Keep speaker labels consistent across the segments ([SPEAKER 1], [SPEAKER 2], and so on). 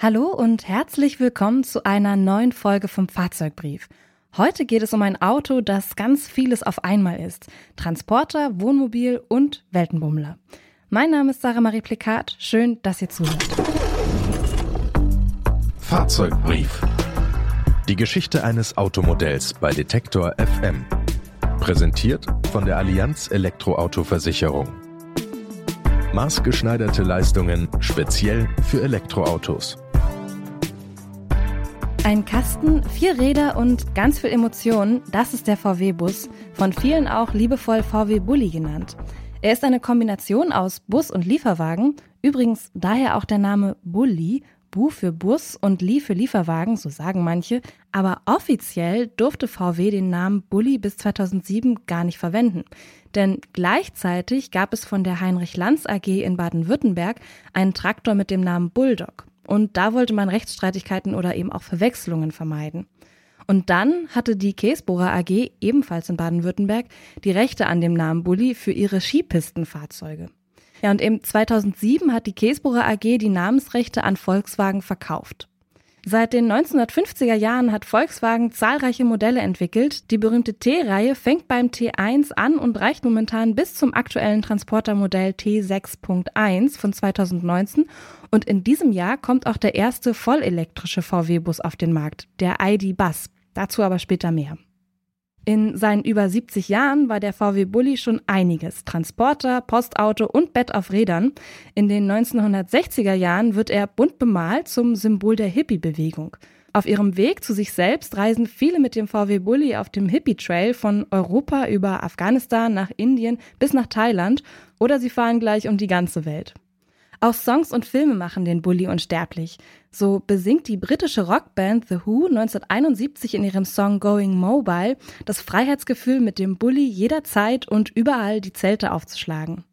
[SPEAKER 1] Hallo und herzlich willkommen zu einer neuen Folge vom Fahrzeugbrief. Heute geht es um ein Auto, das ganz vieles auf einmal ist. Transporter, Wohnmobil und Weltenbummler. Mein Name ist Sarah Marie Plikat. Schön, dass ihr zuhört.
[SPEAKER 2] Fahrzeugbrief. Die Geschichte eines Automodells bei Detektor FM. Präsentiert von der Allianz Elektroauto-Versicherung. Maßgeschneiderte Leistungen speziell für Elektroautos.
[SPEAKER 1] Ein Kasten, vier Räder und ganz viel Emotionen, das ist der VW-Bus, von vielen auch liebevoll VW-Bully genannt. Er ist eine Kombination aus Bus und Lieferwagen, übrigens daher auch der Name Bully, Bu für Bus und Lie für Lieferwagen, so sagen manche, aber offiziell durfte VW den Namen Bully bis 2007 gar nicht verwenden. Denn gleichzeitig gab es von der Heinrich Lanz AG in Baden-Württemberg einen Traktor mit dem Namen Bulldog. Und da wollte man Rechtsstreitigkeiten oder eben auch Verwechslungen vermeiden. Und dann hatte die Käsbohrer AG, ebenfalls in Baden-Württemberg, die Rechte an dem Namen Bulli für ihre Skipistenfahrzeuge. Ja, und im 2007 hat die Käsbohrer AG die Namensrechte an Volkswagen verkauft. Seit den 1950er Jahren hat Volkswagen zahlreiche Modelle entwickelt. Die berühmte T-Reihe fängt beim T1 an und reicht momentan bis zum aktuellen Transportermodell T6.1 von 2019. Und in diesem Jahr kommt auch der erste vollelektrische VW-Bus auf den Markt, der ID Bus. Dazu aber später mehr. In seinen über 70 Jahren war der VW Bulli schon einiges. Transporter, Postauto und Bett auf Rädern. In den 1960er Jahren wird er bunt bemalt zum Symbol der Hippie-Bewegung. Auf ihrem Weg zu sich selbst reisen viele mit dem VW Bulli auf dem Hippie Trail von Europa über Afghanistan nach Indien bis nach Thailand oder sie fahren gleich um die ganze Welt. Auch Songs und Filme machen den Bully unsterblich. So besingt die britische Rockband The Who 1971 in ihrem Song Going Mobile das Freiheitsgefühl, mit dem Bully jederzeit und überall die Zelte aufzuschlagen.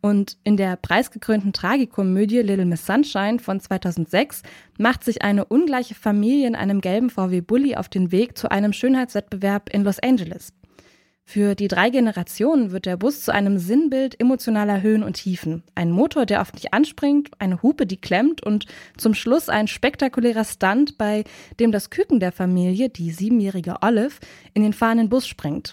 [SPEAKER 1] Und in der preisgekrönten Tragikomödie Little Miss Sunshine von 2006 macht sich eine ungleiche Familie in einem gelben VW Bully auf den Weg zu einem Schönheitswettbewerb in Los Angeles. Für die drei Generationen wird der Bus zu einem Sinnbild emotionaler Höhen und Tiefen. Ein Motor, der oft nicht anspringt, eine Hupe, die klemmt und zum Schluss ein spektakulärer Stunt, bei dem das Küken der Familie, die siebenjährige Olive, in den fahrenden Bus springt.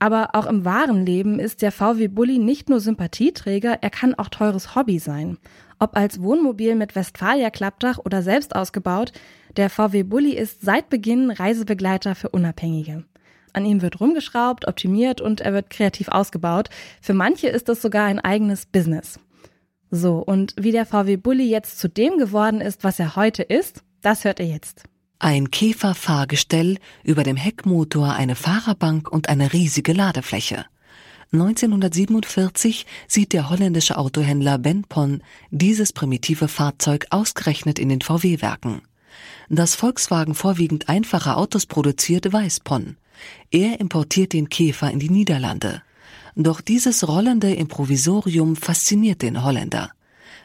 [SPEAKER 1] Aber auch im wahren Leben ist der VW Bulli nicht nur Sympathieträger, er kann auch teures Hobby sein. Ob als Wohnmobil mit Westfalia-Klappdach oder selbst ausgebaut, der VW Bulli ist seit Beginn Reisebegleiter für Unabhängige. An ihm wird rumgeschraubt, optimiert und er wird kreativ ausgebaut. Für manche ist das sogar ein eigenes Business. So, und wie der VW Bulli jetzt zu dem geworden ist, was er heute ist, das hört ihr jetzt.
[SPEAKER 3] Ein Käferfahrgestell, über dem Heckmotor eine Fahrerbank und eine riesige Ladefläche. 1947 sieht der holländische Autohändler Ben Pon dieses primitive Fahrzeug ausgerechnet in den VW-Werken. Dass Volkswagen vorwiegend einfache Autos produziert, weiß Pon. Er importiert den Käfer in die Niederlande. Doch dieses rollende Improvisorium fasziniert den Holländer.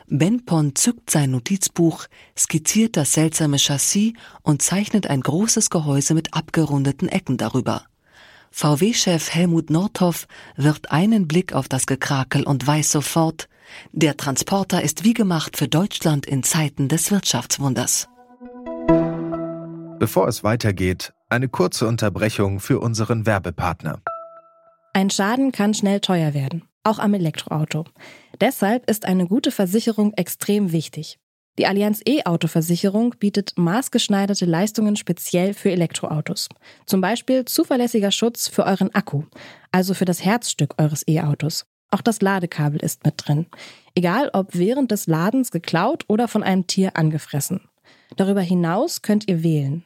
[SPEAKER 3] Ben Pon zückt sein Notizbuch, skizziert das seltsame Chassis und zeichnet ein großes Gehäuse mit abgerundeten Ecken darüber. VW-Chef Helmut Nordhoff wirft einen Blick auf das Gekrakel und weiß sofort, der Transporter ist wie gemacht für Deutschland in Zeiten des Wirtschaftswunders.
[SPEAKER 2] Bevor es weitergeht, eine kurze Unterbrechung für unseren Werbepartner.
[SPEAKER 1] Ein Schaden kann schnell teuer werden, auch am Elektroauto. Deshalb ist eine gute Versicherung extrem wichtig. Die Allianz E-Auto-Versicherung bietet maßgeschneiderte Leistungen speziell für Elektroautos. Zum Beispiel zuverlässiger Schutz für euren Akku, also für das Herzstück eures E-Autos. Auch das Ladekabel ist mit drin. Egal ob während des Ladens geklaut oder von einem Tier angefressen. Darüber hinaus könnt ihr wählen.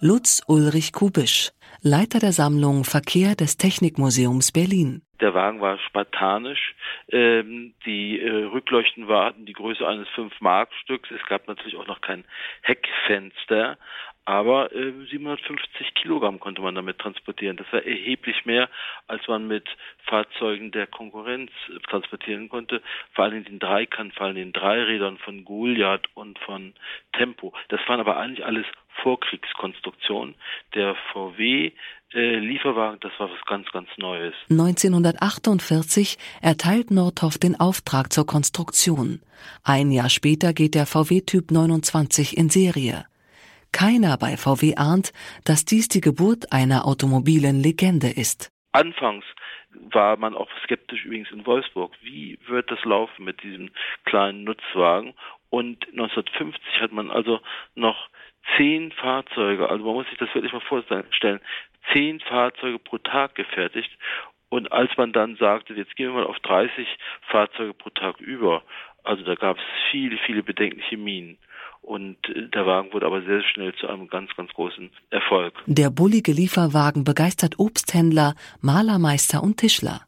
[SPEAKER 3] Lutz Ulrich Kubisch, Leiter der Sammlung Verkehr des Technikmuseums Berlin.
[SPEAKER 4] Der Wagen war spartanisch. Ähm, die äh, Rückleuchten waren die Größe eines 5-Mark-Stücks. Es gab natürlich auch noch kein Heckfenster. Aber äh, 750 Kilogramm konnte man damit transportieren. Das war erheblich mehr, als man mit Fahrzeugen der Konkurrenz äh, transportieren konnte. Vor allem den Dreikant, vor allem den Dreirädern von Goliath und von Tempo. Das waren aber eigentlich alles Vorkriegskonstruktionen. Der VW äh, Lieferwagen, das war was ganz, ganz Neues.
[SPEAKER 3] 1948 erteilt Nordhoff den Auftrag zur Konstruktion. Ein Jahr später geht der VW Typ 29 in Serie. Keiner bei VW ahnt, dass dies die Geburt einer automobilen Legende ist.
[SPEAKER 4] Anfangs war man auch skeptisch übrigens in Wolfsburg. Wie wird das laufen mit diesem kleinen Nutzwagen? Und 1950 hat man also noch zehn Fahrzeuge, also man muss sich das wirklich mal vorstellen, zehn Fahrzeuge pro Tag gefertigt. Und als man dann sagte, jetzt gehen wir mal auf 30 Fahrzeuge pro Tag über, also da gab es viele, viele bedenkliche Minen. Und äh, der Wagen wurde aber sehr schnell zu einem ganz, ganz großen Erfolg.
[SPEAKER 3] Der bullige Lieferwagen begeistert Obsthändler, Malermeister und Tischler.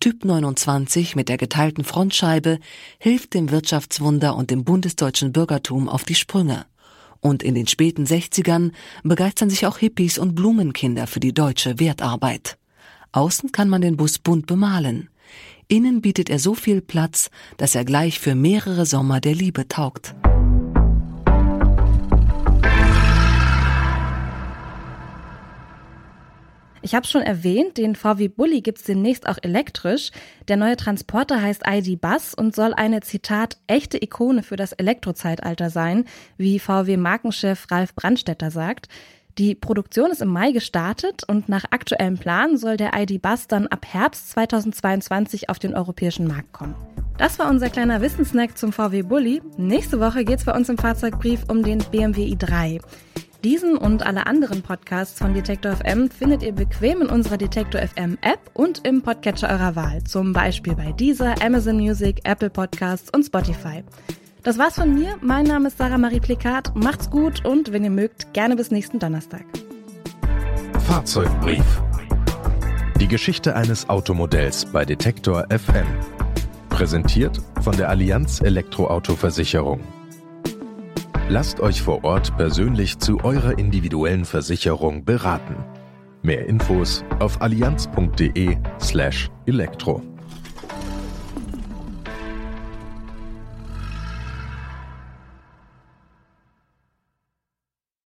[SPEAKER 3] Typ 29 mit der geteilten Frontscheibe hilft dem Wirtschaftswunder und dem bundesdeutschen Bürgertum auf die Sprünge. Und in den späten 60ern begeistern sich auch Hippies und Blumenkinder für die deutsche Wertarbeit. Außen kann man den Bus bunt bemalen. Innen bietet er so viel Platz, dass er gleich für mehrere Sommer der Liebe taugt.
[SPEAKER 1] Ich habe schon erwähnt, den VW Bulli gibt es demnächst auch elektrisch. Der neue Transporter heißt ID Bus und soll eine, Zitat, echte Ikone für das Elektrozeitalter sein, wie VW-Markenchef Ralf Brandstetter sagt. Die Produktion ist im Mai gestartet und nach aktuellem Plan soll der ID Bus dann ab Herbst 2022 auf den europäischen Markt kommen. Das war unser kleiner Wissenssnack zum VW Bulli. Nächste Woche geht es bei uns im Fahrzeugbrief um den BMW i3. Diesen und alle anderen Podcasts von Detektor FM findet ihr bequem in unserer Detektor FM App und im Podcatcher eurer Wahl, zum Beispiel bei Deezer, Amazon Music, Apple Podcasts und Spotify. Das war's von mir. Mein Name ist Sarah Marie Plikat. Macht's gut und wenn ihr mögt, gerne bis nächsten Donnerstag.
[SPEAKER 2] Fahrzeugbrief. Die Geschichte eines Automodells bei Detektor FM. Präsentiert von der Allianz Elektroauto-Versicherung. Lasst euch vor Ort persönlich zu eurer individuellen Versicherung beraten. Mehr Infos auf allianz.de slash elektro.